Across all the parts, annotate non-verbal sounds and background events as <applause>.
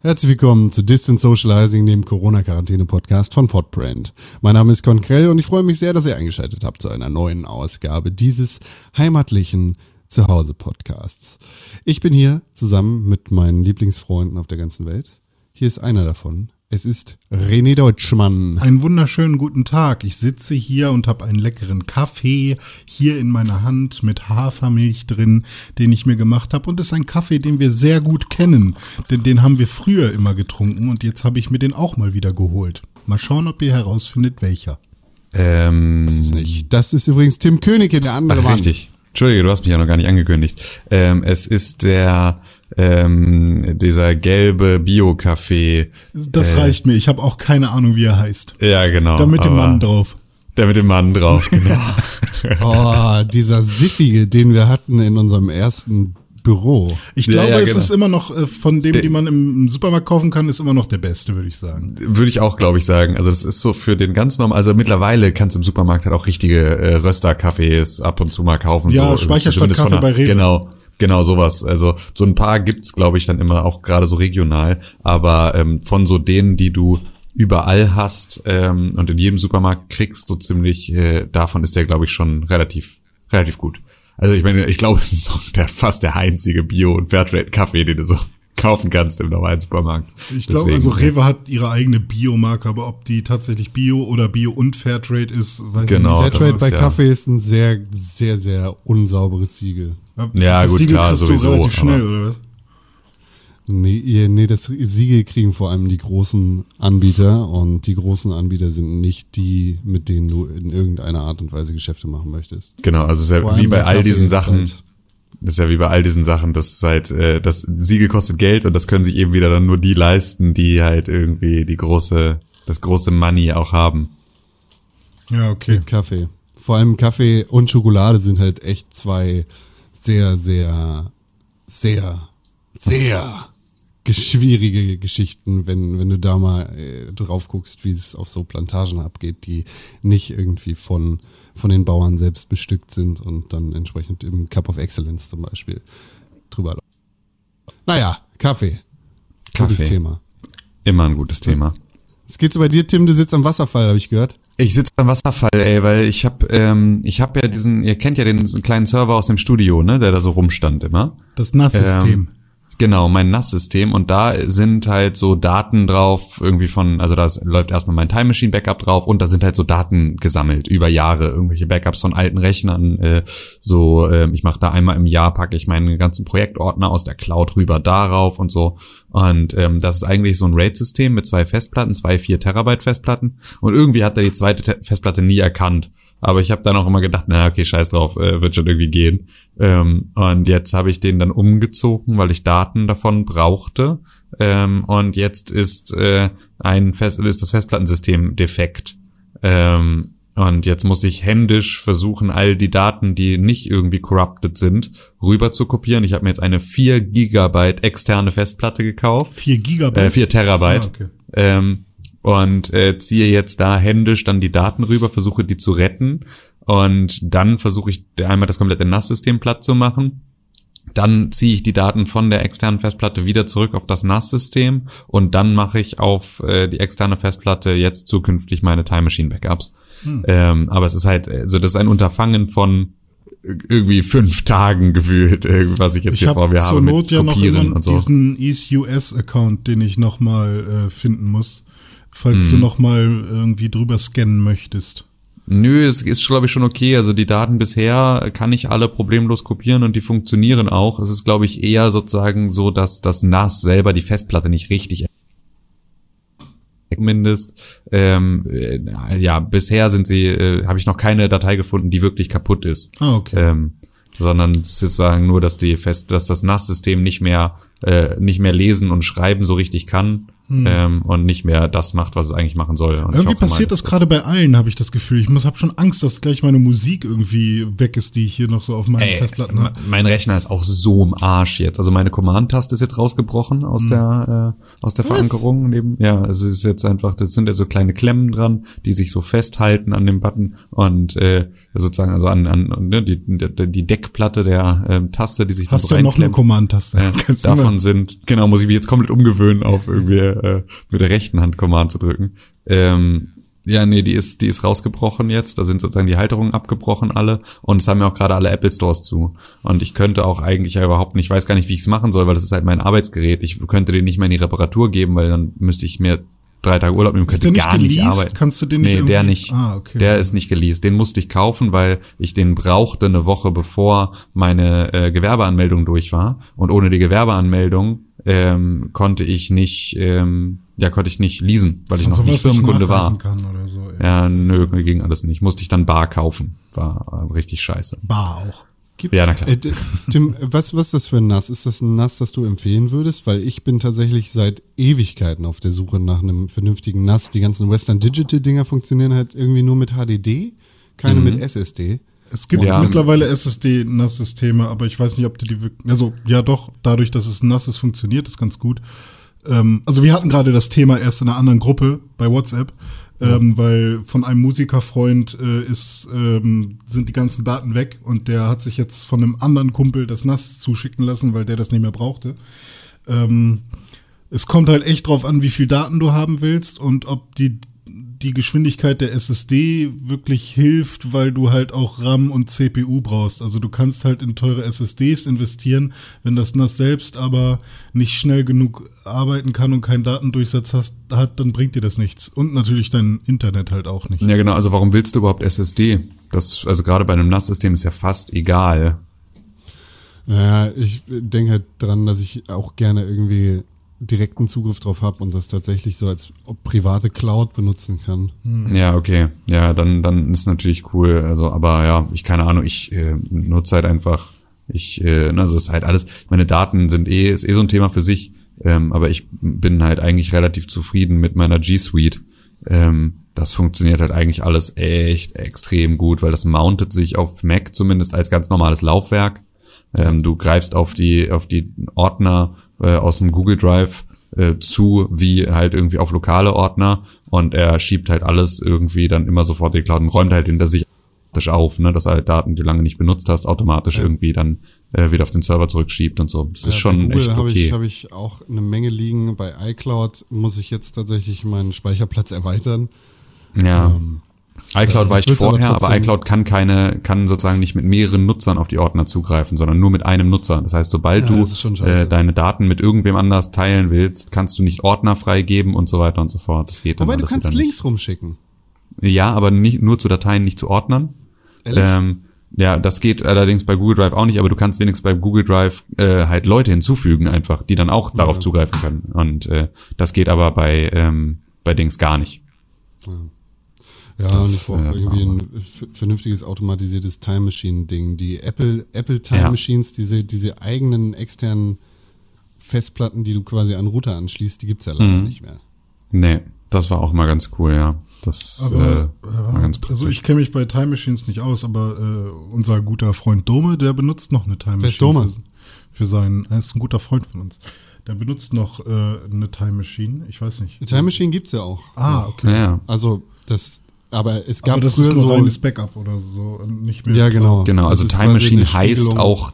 Herzlich willkommen zu Distance Socializing, dem Corona-Quarantäne-Podcast von Podbrand. Mein Name ist Konkrell und ich freue mich sehr, dass ihr eingeschaltet habt zu einer neuen Ausgabe dieses heimatlichen Zuhause-Podcasts. Ich bin hier zusammen mit meinen Lieblingsfreunden auf der ganzen Welt. Hier ist einer davon, es ist René Deutschmann. Einen wunderschönen guten Tag. Ich sitze hier und habe einen leckeren Kaffee hier in meiner Hand mit Hafermilch drin, den ich mir gemacht habe. Und es ist ein Kaffee, den wir sehr gut kennen. Denn den haben wir früher immer getrunken und jetzt habe ich mir den auch mal wieder geholt. Mal schauen, ob ihr herausfindet, welcher. Ähm, das ist nicht. Das ist übrigens Tim Königke, der andere Ach, Mann. Richtig. Entschuldige, du hast mich ja noch gar nicht angekündigt. Ähm, es ist der ähm, dieser gelbe Bio-Kaffee. Das äh, reicht mir. Ich habe auch keine Ahnung, wie er heißt. Ja, genau. Da mit dem Mann drauf. Da mit dem Mann drauf, <laughs> genau. <laughs> oh, dieser Siffige, den wir hatten in unserem ersten Büro. Ich glaube, ja, ja, es genau. ist immer noch äh, von dem, die man im Supermarkt kaufen kann, ist immer noch der beste, würde ich sagen. Würde ich auch, glaube ich, sagen. Also das ist so für den ganz normalen, also mittlerweile kannst du im Supermarkt halt auch richtige äh, Röster-Kaffees ab und zu mal kaufen. Ja, so, Speicherstadt-Kaffee bei Rewe. Genau. Genau, sowas. Also so ein paar gibt's, glaube ich, dann immer auch gerade so regional. Aber ähm, von so denen, die du überall hast ähm, und in jedem Supermarkt kriegst, so ziemlich, äh, davon ist der, glaube ich, schon relativ, relativ gut. Also ich meine, ich glaube, <laughs> es ist auch der, fast der einzige Bio- und Fairtrade-Kaffee, den du so <laughs> kaufen kannst im normalen Supermarkt. Ich glaube, also Rewe hat ihre eigene Biomarke, aber ob die tatsächlich Bio oder Bio und Fairtrade ist, weiß genau, ich nicht. Fairtrade bei ja. Kaffee ist ein sehr, sehr, sehr unsauberes Siegel. Ja, das gut, Siegel klar, sowieso. relativ schnell, oder was? Nee, nee, das Siegel kriegen vor allem die großen Anbieter und die großen Anbieter sind nicht die, mit denen du in irgendeiner Art und Weise Geschäfte machen möchtest. Genau, also es ist ja wie bei all diesen Sachen, halt das ist ja wie bei all diesen Sachen, das halt, äh, das Siegel kostet Geld und das können sich eben wieder dann nur die leisten, die halt irgendwie die große, das große Money auch haben. Ja, okay. Kaffee. Vor allem Kaffee und Schokolade sind halt echt zwei sehr, sehr, sehr, sehr schwierige Geschichten, wenn, wenn du da mal äh, drauf guckst, wie es auf so Plantagen abgeht, die nicht irgendwie von, von den Bauern selbst bestückt sind und dann entsprechend im Cup of Excellence zum Beispiel drüber laufen. Naja, Kaffee. Kaffee. Gutes Thema. Immer ein gutes Thema. Es geht so bei dir, Tim, du sitzt am Wasserfall, habe ich gehört. Ich sitze am Wasserfall, ey, weil ich hab, ähm, ich hab ja diesen, ihr kennt ja den kleinen Server aus dem Studio, ne, der da so rumstand immer. Das NAS-System. Ähm, Genau, mein NAS-System und da sind halt so Daten drauf, irgendwie von, also da läuft erstmal mein Time Machine Backup drauf und da sind halt so Daten gesammelt über Jahre, irgendwelche Backups von alten Rechnern, äh, so, äh, ich mache da einmal im Jahr, packe ich meinen ganzen Projektordner aus der Cloud rüber darauf und so. Und ähm, das ist eigentlich so ein RAID-System mit zwei Festplatten, zwei 4 Terabyte Festplatten. Und irgendwie hat er die zweite Festplatte nie erkannt. Aber ich habe dann auch immer gedacht, na okay, scheiß drauf, äh, wird schon irgendwie gehen. Ähm, und jetzt habe ich den dann umgezogen, weil ich Daten davon brauchte. Ähm, und jetzt ist äh, ein Fest ist das Festplattensystem defekt. Ähm, und jetzt muss ich händisch versuchen, all die Daten, die nicht irgendwie corrupted sind, rüber zu kopieren. Ich habe mir jetzt eine 4 Gigabyte externe Festplatte gekauft. 4 Gigabyte? Äh, 4 Terabyte. Ah, okay. Ähm, und äh, ziehe jetzt da händisch dann die Daten rüber, versuche die zu retten und dann versuche ich einmal das komplette NAS-System platt zu machen. Dann ziehe ich die Daten von der externen Festplatte wieder zurück auf das NAS-System und dann mache ich auf äh, die externe Festplatte jetzt zukünftig meine Time Machine Backups. Hm. Ähm, aber es ist halt, also das ist ein Unterfangen von irgendwie fünf <laughs> Tagen gefühlt, was ich jetzt ich hier hab vor mir habe mit ja Kopieren noch und so. diesen EaseUS-Account, den ich nochmal äh, finden muss falls hm. du noch mal irgendwie drüber scannen möchtest. Nö, es ist, glaube ich, schon okay. Also die Daten bisher kann ich alle problemlos kopieren und die funktionieren auch. Es ist, glaube ich, eher sozusagen so, dass das NAS selber die Festplatte nicht richtig zumindest. Ähm, äh, ja, bisher sind sie, äh, habe ich noch keine Datei gefunden, die wirklich kaputt ist. Ah, okay. Ähm, sondern sozusagen nur, dass die fest, dass das NAS-System nicht mehr äh, nicht mehr lesen und schreiben so richtig kann hm. ähm, und nicht mehr das macht, was es eigentlich machen soll. Und irgendwie passiert mal, das gerade bei allen, habe ich das Gefühl. Ich muss habe schon Angst, dass gleich meine Musik irgendwie weg ist, die ich hier noch so auf meinen Ey, Festplatten habe. Mein Rechner ist auch so im Arsch jetzt. Also meine Command-Taste ist jetzt rausgebrochen aus hm. der äh, aus der was? Verankerung neben. Ja, es ist jetzt einfach, das sind ja so kleine Klemmen dran, die sich so festhalten an dem Button und äh, sozusagen also an, an ne, die, die Deckplatte der ähm, Taste, die sich Hast du noch eine Command-Taste? Äh, <laughs> davon sind genau muss ich mich jetzt komplett umgewöhnen auf irgendwie äh, mit der rechten Hand Command zu drücken. Ähm, ja, nee, die ist, die ist rausgebrochen jetzt. Da sind sozusagen die Halterungen abgebrochen alle. Und es haben ja auch gerade alle Apple Stores zu. Und ich könnte auch eigentlich ja überhaupt nicht, ich weiß gar nicht, wie ich es machen soll, weil das ist halt mein Arbeitsgerät. Ich könnte den nicht mehr in die Reparatur geben, weil dann müsste ich mir drei Tage Urlaub nehmen, könnte gar nicht, nicht arbeiten. Kannst du den nicht Nee, der nicht. Ah, okay. Der ist nicht geleast. Den musste ich kaufen, weil ich den brauchte eine Woche bevor meine äh, Gewerbeanmeldung durch war. Und ohne die Gewerbeanmeldung ähm, konnte ich nicht, ähm, ja, konnte ich nicht leasen, weil ich noch nicht Firmenkunde war. So, ja. nö, ging alles nicht. Musste ich dann bar kaufen. War richtig scheiße. Bar auch. Gibt's, ja, na klar. Äh, Tim, was, was ist das für ein Nass? Ist das ein Nass, das du empfehlen würdest? Weil ich bin tatsächlich seit Ewigkeiten auf der Suche nach einem vernünftigen Nass. Die ganzen Western Digital Dinger funktionieren halt irgendwie nur mit HDD, keine mhm. mit SSD. Es gibt ja, mittlerweile SSD-NAS-Systeme, aber ich weiß nicht, ob du die wirklich, also ja doch, dadurch, dass es NAS ist, funktioniert das ganz gut. Ähm, also wir hatten gerade das Thema erst in einer anderen Gruppe bei WhatsApp, ähm, weil von einem Musikerfreund äh, ist, ähm, sind die ganzen Daten weg und der hat sich jetzt von einem anderen Kumpel das NAS zuschicken lassen, weil der das nicht mehr brauchte. Ähm, es kommt halt echt drauf an, wie viel Daten du haben willst und ob die die Geschwindigkeit der SSD wirklich hilft, weil du halt auch RAM und CPU brauchst. Also du kannst halt in teure SSDs investieren, wenn das NAS selbst aber nicht schnell genug arbeiten kann und keinen Datendurchsatz hast, hat, dann bringt dir das nichts. Und natürlich dein Internet halt auch nicht. Ja genau, also warum willst du überhaupt SSD? Das, also gerade bei einem NAS-System ist ja fast egal. Ja, ich denke halt dran, dass ich auch gerne irgendwie direkten Zugriff drauf habe und das tatsächlich so als private Cloud benutzen kann. Hm. Ja, okay. Ja, dann, dann ist natürlich cool. Also, aber ja, ich keine Ahnung, ich äh, nutze halt einfach, ich, äh, also es ist halt alles, meine Daten sind eh, ist eh so ein Thema für sich. Ähm, aber ich bin halt eigentlich relativ zufrieden mit meiner G Suite. Ähm, das funktioniert halt eigentlich alles echt extrem gut, weil das mountet sich auf Mac zumindest als ganz normales Laufwerk. Ähm, du greifst auf die, auf die Ordner äh, aus dem Google Drive äh, zu, wie halt irgendwie auf lokale Ordner und er schiebt halt alles irgendwie dann immer sofort in die Cloud und räumt halt hinter sich auf, ne, dass er halt Daten, die du lange nicht benutzt hast, automatisch ja. irgendwie dann äh, wieder auf den Server zurückschiebt und so. Das ja, ist schon Google echt okay. Habe ich, hab ich auch eine Menge liegen. Bei iCloud muss ich jetzt tatsächlich meinen Speicherplatz <laughs> erweitern. Ja. Ähm, iCloud war ich vorher, aber, aber, iCloud kann keine, kann sozusagen nicht mit mehreren Nutzern auf die Ordner zugreifen, sondern nur mit einem Nutzer. Das heißt, sobald ja, du äh, deine Daten mit irgendwem anders teilen willst, kannst du nicht Ordner freigeben und so weiter und so fort. Das geht Wobei du kannst Links rumschicken. Ja, aber nicht nur zu Dateien, nicht zu Ordnern. Ähm, ja, das geht allerdings bei Google Drive auch nicht, aber du kannst wenigstens bei Google Drive äh, halt Leute hinzufügen einfach, die dann auch darauf ja. zugreifen können. Und äh, das geht aber bei ähm, bei Dings gar nicht. Ja. Ja, das, und ich brauche äh, irgendwie ein vernünftiges automatisiertes Time Machine Ding. Die Apple, Apple Time ja. Machines, diese, diese eigenen externen Festplatten, die du quasi an Router anschließt, die gibt's ja leider mhm. nicht mehr. Nee, das war auch mal ganz cool, ja. Das aber, äh, war ganz Also ich kenne mich bei Time Machines nicht aus, aber äh, unser guter Freund Dome, der benutzt noch eine Time Machine. Wer ist Dome? Für, für seinen, er ist ein guter Freund von uns. Der benutzt noch äh, eine Time Machine. Ich weiß nicht. Eine Time Machine gibt's ja auch. Ah, okay. Ja. Also das aber es gab Aber das früher ist nur so reines Backup oder so, nicht mehr. Ja, genau. Genau, also Time Machine heißt auch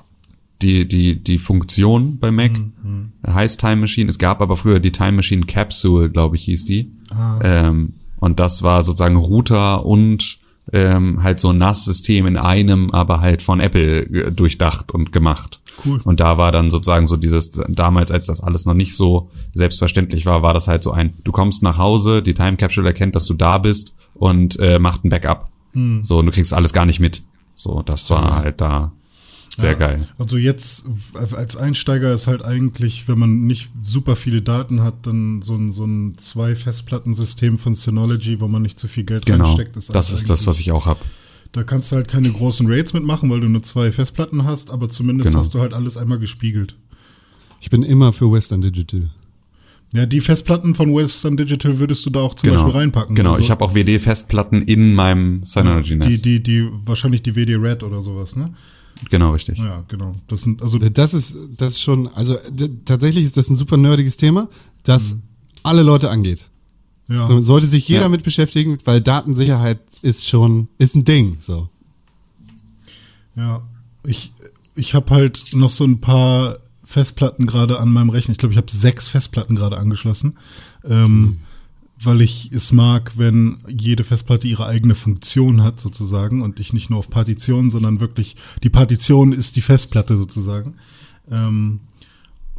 die die die Funktion bei Mac mhm. heißt Time Machine. Es gab aber früher die Time Machine Capsule, glaube ich, hieß die. Ah. Ähm, und das war sozusagen Router und ähm, halt so ein NAS-System in einem, aber halt von Apple durchdacht und gemacht. Cool. Und da war dann sozusagen so dieses, damals, als das alles noch nicht so selbstverständlich war, war das halt so ein, du kommst nach Hause, die Time Capsule erkennt, dass du da bist und äh, macht ein Backup. Hm. So, und du kriegst alles gar nicht mit. So, das war halt da sehr ja, geil. Also jetzt als Einsteiger ist halt eigentlich, wenn man nicht super viele Daten hat, dann so ein, so ein zwei Festplattensystem von Synology, wo man nicht zu viel Geld genau, reinsteckt. Ist das ist das, was ich auch habe. Da kannst du halt keine großen Raids mitmachen, weil du nur zwei Festplatten hast, aber zumindest genau. hast du halt alles einmal gespiegelt. Ich bin immer für Western Digital. Ja, die Festplatten von Western Digital würdest du da auch zum genau. Beispiel reinpacken. Genau, Also ich habe auch WD-Festplatten in meinem Synology die, NAS. die, die, wahrscheinlich die WD Red oder sowas, ne? Genau, richtig. Ja, genau. Das sind, also, Das ist, das schon, also tatsächlich ist das ein super nerdiges Thema, das alle Leute angeht. Ja. So, sollte sich jeder Ja. mit beschäftigen, weil Datensicherheit ist schon, ist ein Ding, so. Ja, ich, ich habe halt noch so ein paar Festplatten gerade an meinem Rechner. Ich glaube, ich habe sechs Festplatten gerade angeschlossen, ähm, weil ich es mag, wenn jede Festplatte ihre eigene Funktion hat sozusagen und ich nicht nur auf Partitionen, sondern wirklich die Partition ist die Festplatte sozusagen. Ähm,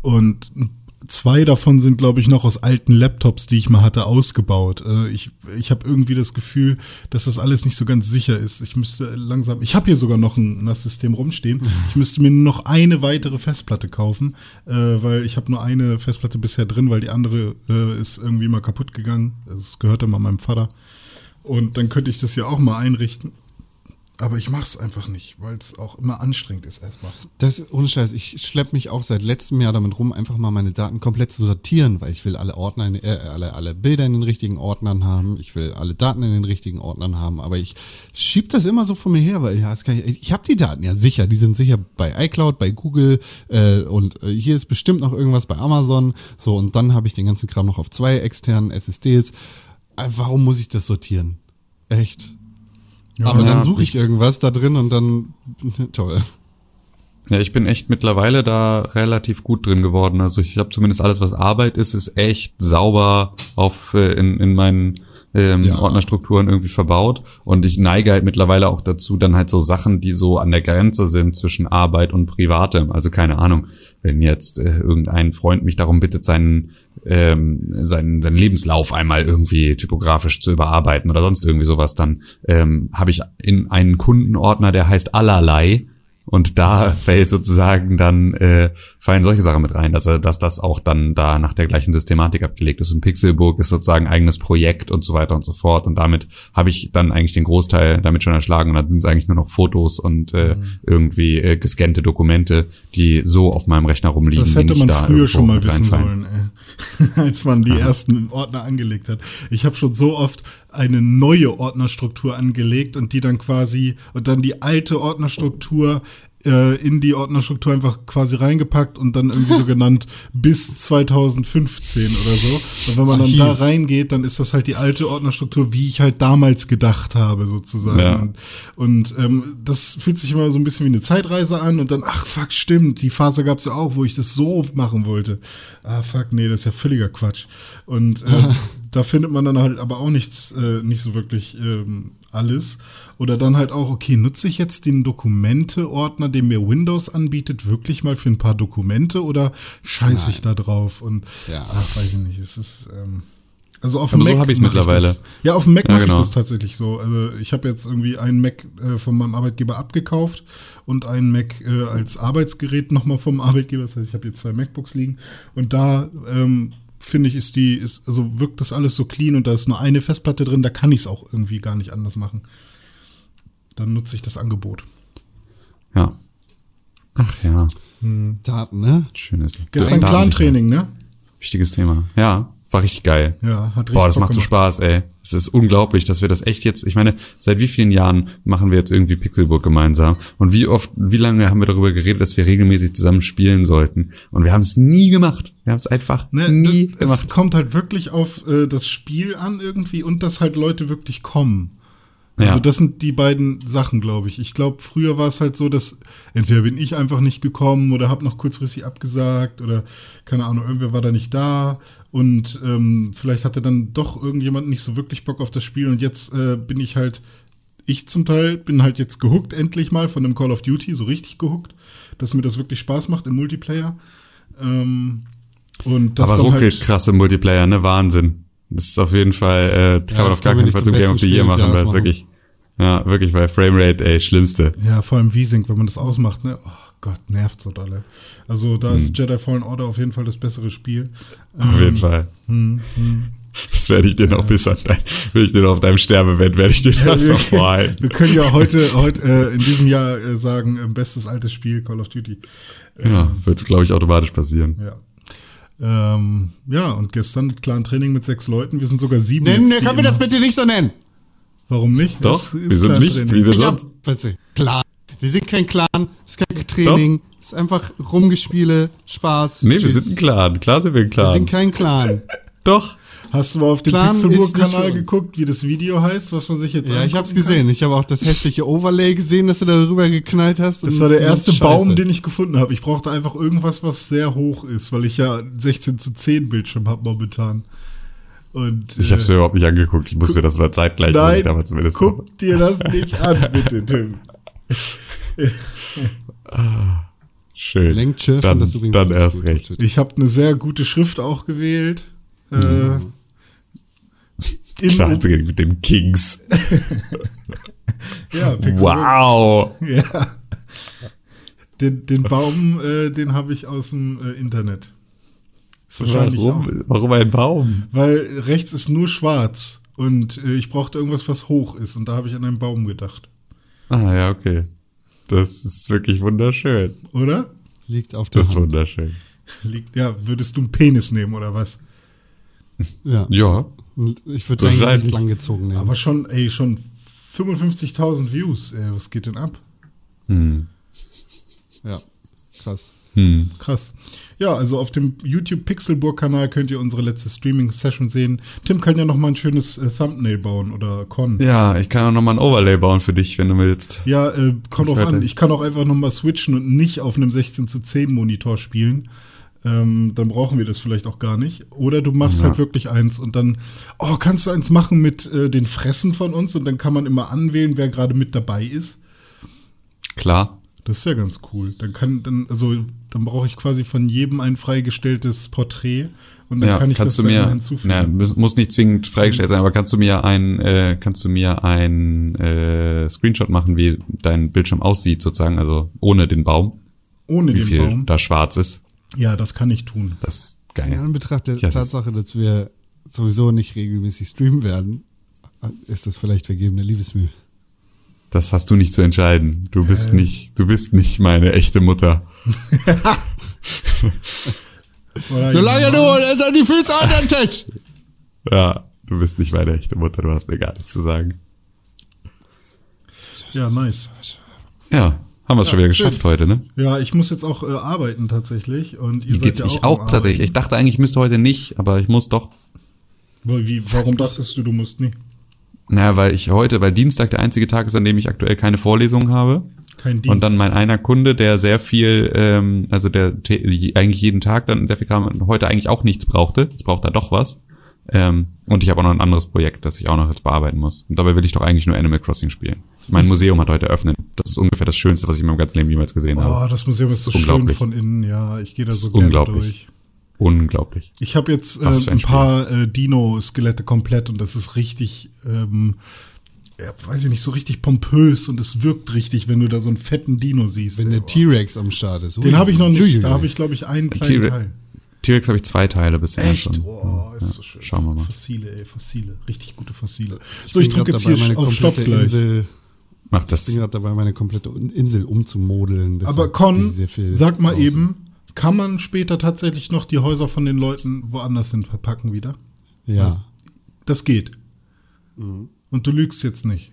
und zwei davon sind, glaube ich, noch aus alten Laptops, die ich mal hatte, ausgebaut. Äh, ich ich habe irgendwie das Gefühl, dass das alles nicht so ganz sicher ist. Ich müsste langsam, ich habe hier sogar noch ein NAS-System rumstehen. Ich müsste mir noch eine weitere Festplatte kaufen, äh, weil ich habe nur eine Festplatte bisher drin, weil die andere äh, ist irgendwie mal kaputt gegangen. Es gehörte mal meinem Vater. Und dann könnte ich das ja auch mal einrichten. Aber ich mache es einfach nicht, weil es auch immer anstrengend ist erstmal. Das ohne Scheiß, ich schlepp mich auch seit letztem Jahr damit rum, einfach mal meine Daten komplett zu sortieren, weil ich will alle Ordner, in, äh, alle, alle Bilder in den richtigen Ordnern haben, ich will alle Daten in den richtigen Ordnern haben, aber ich schieb das immer so von mir her, weil ja, ich, ich habe die Daten ja sicher, die sind sicher bei iCloud, bei Google äh, und äh, hier ist bestimmt noch irgendwas bei Amazon, so und dann habe ich den ganzen Kram noch auf zwei externen SSDs. Äh, warum muss ich das sortieren? Echt? Aber Ja, dann suche ich ich- irgendwas da drin und dann <laughs> toll. Ja, ich bin echt mittlerweile da relativ gut drin geworden. Also ich habe zumindest alles, was Arbeit ist, ist echt sauber auf äh, in, in meinen ähm, Ja. Ordnerstrukturen irgendwie verbaut. Und ich neige halt mittlerweile auch dazu, dann halt so Sachen, die so an der Grenze sind zwischen Arbeit und Privatem. Also keine Ahnung, wenn jetzt äh, irgendein Freund mich darum bittet, seinen ähm, seinen, seinen Lebenslauf einmal irgendwie typografisch zu überarbeiten oder sonst irgendwie sowas, dann ähm, habe ich in einen Kundenordner, der heißt allerlei. Und da <laughs> fällt sozusagen dann, äh, fallen solche Sachen mit rein, dass, er, dass das auch dann da nach der gleichen Systematik abgelegt ist. Und Pixelburg ist sozusagen eigenes Projekt und so weiter und so fort. Und damit habe ich dann eigentlich den Großteil damit schon erschlagen. Und dann sind es eigentlich nur noch Fotos und äh, irgendwie äh, gescannte Dokumente, die so auf meinem Rechner rumliegen. Das hätte man da früher schon mal wissen reinfallen. sollen, ey. <laughs> als man die ersten Ordner angelegt hat. Ich habe schon so oft eine neue Ordnerstruktur angelegt und die dann quasi und dann die alte Ordnerstruktur äh, in die Ordnerstruktur einfach quasi reingepackt und dann irgendwie so <laughs> genannt bis 2015 oder so. Und wenn man dann da reingeht, dann ist das halt die alte Ordnerstruktur, wie ich halt damals gedacht habe, sozusagen. Ja. Und, und ähm, das fühlt sich immer so ein bisschen wie eine Zeitreise an und dann, ach fuck, stimmt, die Phase gab's ja auch, wo ich das so machen wollte. Ah fuck, nee, das ist ja völliger Quatsch. Und äh, <laughs> da findet man dann halt aber auch nichts, äh, nicht so wirklich ähm, alles. Oder dann halt auch, okay, nutze ich jetzt den Dokumente-Ordner, den mir Windows anbietet, wirklich mal für ein paar Dokumente oder scheiße ich da drauf? Und Ja. ach, weiß ich nicht, es ist. Ähm, also auf dem so Mac hab ich's mach ich mittlerweile. Das. Ja, auf dem Mac Ja, mache genau. ich das tatsächlich so. Also ich habe jetzt irgendwie einen Mac äh, von meinem Arbeitgeber abgekauft und einen Mac äh, als Arbeitsgerät nochmal vom Arbeitgeber. Das heißt, ich habe hier zwei MacBooks liegen und da ähm, finde ich, ist die, ist, also wirkt das alles so clean und da ist nur eine Festplatte drin, da kann ich es auch irgendwie gar nicht anders machen. Dann nutze ich das Angebot. Ja. Ach ja, Daten, ne? schönes. Gestern. Clan-Training, ne? Wichtiges Thema. Ja, war richtig geil. Ja, hat richtig Boah, das Bock macht so gemacht. Spaß, ey. Es ist unglaublich, dass wir das echt jetzt, ich meine, seit wie vielen Jahren machen wir jetzt irgendwie Pixelburg gemeinsam? Und wie oft, wie lange haben wir darüber geredet, dass wir regelmäßig zusammen spielen sollten? Und wir haben es nie gemacht. Wir haben es einfach Ne, nie das, gemacht. Es kommt halt wirklich auf äh, das Spiel an irgendwie und dass halt Leute wirklich kommen. Also Ja. das sind die beiden Sachen, glaube ich. Ich glaube, früher war es halt so, dass entweder bin ich einfach nicht gekommen oder habe noch kurzfristig abgesagt oder keine Ahnung, irgendwer war da nicht da und ähm, vielleicht hatte dann doch irgendjemand nicht so wirklich Bock auf das Spiel und jetzt äh, bin ich halt, ich zum Teil bin halt jetzt gehuckt endlich mal von dem Call of Duty, so richtig gehuckt, dass mir das wirklich Spaß macht im Multiplayer. Ähm, und das Aber dann ruckelt halt, krasse Multiplayer, ne? Wahnsinn. Das ist auf jeden Fall, äh, kann man das auf gar keinen nicht Fall zum Game of the Year machen, weil es wirklich, ja, wirklich, weil Framerate, ey, schlimmste. Ja, vor allem V-Sync, wenn man das ausmacht, ne? Oh Gott, nervt so dolle. Also da ist Jedi Fallen Order auf jeden Fall das bessere Spiel. Auf jeden Fall. Das werde ich dir noch bis an dein, will ich dir noch auf deinem Sterbebett, werde ich dir das noch vorhalten. <laughs> Wir können ja heute, heute äh, in diesem Jahr äh, sagen, äh, bestes altes Spiel, Call of Duty. Ja, wird, glaube ich, automatisch passieren. Ja. Ähm, ja, und gestern Clan Training mit sechs Leuten. Wir sind sogar sieben. Nenn, jetzt, können wir das bitte nicht so nennen? Warum nicht? Doch, Das ist wir sind nicht Training. wieder Ja, sonst. bitte. Wir sind kein Clan, es ist kein Training, es ist einfach Rumgespiele, Spaß. Nee, wir Tschüss. sind ein Clan. Klar sind wir ein Wir Clan. sind kein Clan. Doch. Hast du mal auf ist Pixelburg-Kanal geguckt, wie das Video heißt, was man sich jetzt Ja, ich hab's angucken gesehen. Ich habe auch das hässliche Overlay gesehen, das du da rüber geknallt hast. Das und war der erste. Baum, den ich gefunden habe. Ich brauchte einfach irgendwas, was sehr hoch ist, weil ich ja 16 zu 10 Bildschirm habe momentan. Und, Ich hab's mir überhaupt nicht angeguckt. Ich muss mir das mal zeitgleich, muss Nein, ich damals zumindest guck dir das nicht an, bitte, Tim. <laughs> <laughs> Schön. Lenkt Schiff dann, das übrigens dann auch erst recht. Ich habe eine sehr gute Schrift auch gewählt. Äh, <laughs> in, Klar, mit dem Kings. <laughs> ja. Wow. Ja. Den, den Baum, äh, den habe ich aus dem äh, Internet. Ist wahrscheinlich auch. Warum, warum ein Baum? Weil rechts ist nur schwarz und äh, ich brauchte irgendwas, was hoch ist und da habe ich an einen Baum gedacht. Ah, ja, okay. Das ist wirklich wunderschön. Oder? Liegt auf der Das ist Hand. wunderschön. <laughs> Liegt, ja, würdest du einen Penis nehmen oder was? Ja. Ja. Ich würde dein. Gesicht langgezogen nehmen. Aber schon, ey, schon 55.000 Views. Ey, was geht denn ab? Hm. ja, krass. Hm. Krass. Ja, also auf dem YouTube Pixelburg-Kanal könnt ihr unsere letzte Streaming-Session sehen. Tim kann ja noch mal ein schönes äh, Thumbnail bauen oder Con. Ja, ich kann auch noch mal ein Overlay bauen für dich, wenn du willst. Ja, äh, kommt drauf an. Ich kann auch einfach nochmal switchen und nicht auf einem 16 zu 10 Monitor spielen. Ähm, dann brauchen wir das vielleicht auch gar nicht. Oder du machst Ja. halt wirklich eins und dann, oh, kannst du eins machen mit äh, den Fressen von uns und dann kann man immer anwählen, wer gerade mit dabei ist. Klar. Das ist ja ganz cool. Dann kann, dann, also, dann brauche ich quasi von jedem ein freigestelltes Porträt und dann ja, kann ich kannst das du dann mir, hinzufügen. na, muss, muss nicht zwingend freigestellt sein, aber kannst du mir ein, äh, kannst du mir ein äh, Screenshot machen, wie dein Bildschirm aussieht, sozusagen, also ohne den Baum, Ohne wie den viel Baum. da schwarz ist. Ja, das kann ich tun. Das ist In geil. Anbetracht der Ja, Tatsache, dass wir sowieso nicht regelmäßig streamen werden, ist das vielleicht vergebene Liebesmühe. Das hast du nicht zu entscheiden. Du bist nicht, du bist nicht meine echte Mutter. Solange du also die Füße an den Tisch. Ja, du bist nicht meine echte Mutter. Du hast mir gar nichts zu sagen. Ja, nice. Ja, haben wir es schon wieder geschafft heute, ne? Ja, ich muss jetzt auch äh, arbeiten tatsächlich. Und ihr Wie seid ja ich auch, tatsächlich. Ich dachte eigentlich, ich müsste heute nicht, aber ich muss doch. Wie, warum dachtest du, du musst nicht? Naja, weil ich heute, weil Dienstag der einzige Tag ist, an dem ich aktuell keine Vorlesung habe. Kein Dienst. Und dann mein einer Kunde, der sehr viel, ähm, also der eigentlich jeden Tag dann sehr viel Kram, und heute eigentlich auch nichts brauchte. Jetzt braucht er doch was. Ähm, und ich habe auch noch ein anderes Projekt, das ich auch noch jetzt bearbeiten muss. Und dabei will ich doch eigentlich nur Animal Crossing spielen. Mein Museum hat heute eröffnet. Das ist ungefähr das Schönste, was ich in meinem ganzen Leben jemals gesehen Oh, habe. das Museum ist so schön von innen. Ja, ich gehe da so ist gerne unglaublich. durch. Unglaublich. Ich habe jetzt äh, ein ein paar äh, Dino-Skelette komplett und das ist richtig, ähm, ja, weiß ich nicht, so richtig pompös und es wirkt richtig, wenn du da so einen fetten Dino siehst. Wenn der T-Rex am Start ist. Den habe ich noch nicht. Uiuiui. Da habe ich, glaube ich, einen kleinen T-Rex- Teil. T-Rex habe ich zwei Teile bisher Echt? schon. Boah, ist so schön. Schauen wir mal. Fossile, ey, Fossile. Richtig gute Fossile. So, ich drücke jetzt hier meine auf Stopp komplette gleich. Insel, Mach ich das. bin gerade dabei, meine komplette Insel umzumodeln. Aber Con, bin ich sehr viel sag mal draußen. eben, kann man später tatsächlich noch die Häuser von den Leuten woanders hin verpacken wieder? Ja. Was? Das geht. Mhm. Und du lügst jetzt nicht.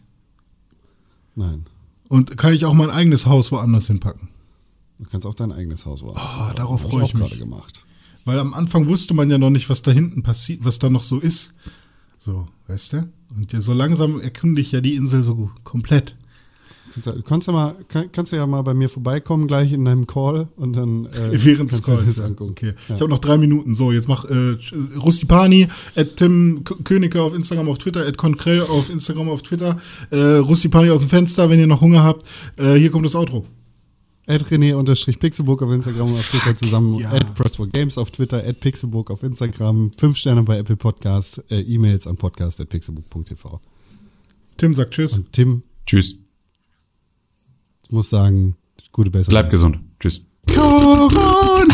Nein. Und kann ich auch mein eigenes Haus woanders hinpacken? Du kannst auch dein eigenes Haus woanders Ah, hinbauen. darauf Hab freu ich auch mich. gerade gemacht. Weil am Anfang wusste man ja noch nicht, was da hinten passiert, was da noch so ist. So, weißt du? Und ja, so langsam erkunde ich ja die Insel so komplett. Kannst, du- kannst, du mal, kann, kannst du ja mal bei mir vorbeikommen gleich in deinem Call und dann äh, <laughs> Während des Calls. angucken. Okay. Ja. Ich habe noch drei Minuten. So, jetzt mach äh, Rustipani, at Tim K- Königke auf Instagram, auf Twitter, at Konkrell auf Instagram, auf Twitter. Äh, Rustipani aus dem Fenster, wenn ihr noch Hunger habt. Äh, hier kommt das Outro. At René-Pixelburg auf Instagram und auf Twitter zusammen. Ja. At Press4 Games auf Twitter. At Pixelburg auf Instagram. Fünf Sterne bei Apple Podcast. Äh, E-Mails an podcast.pixelburg.tv. Tim sagt Tschüss. Und Tim Tschüss. Muss sagen, gute Besserung. Bleib gesund. Tschüss. Corona!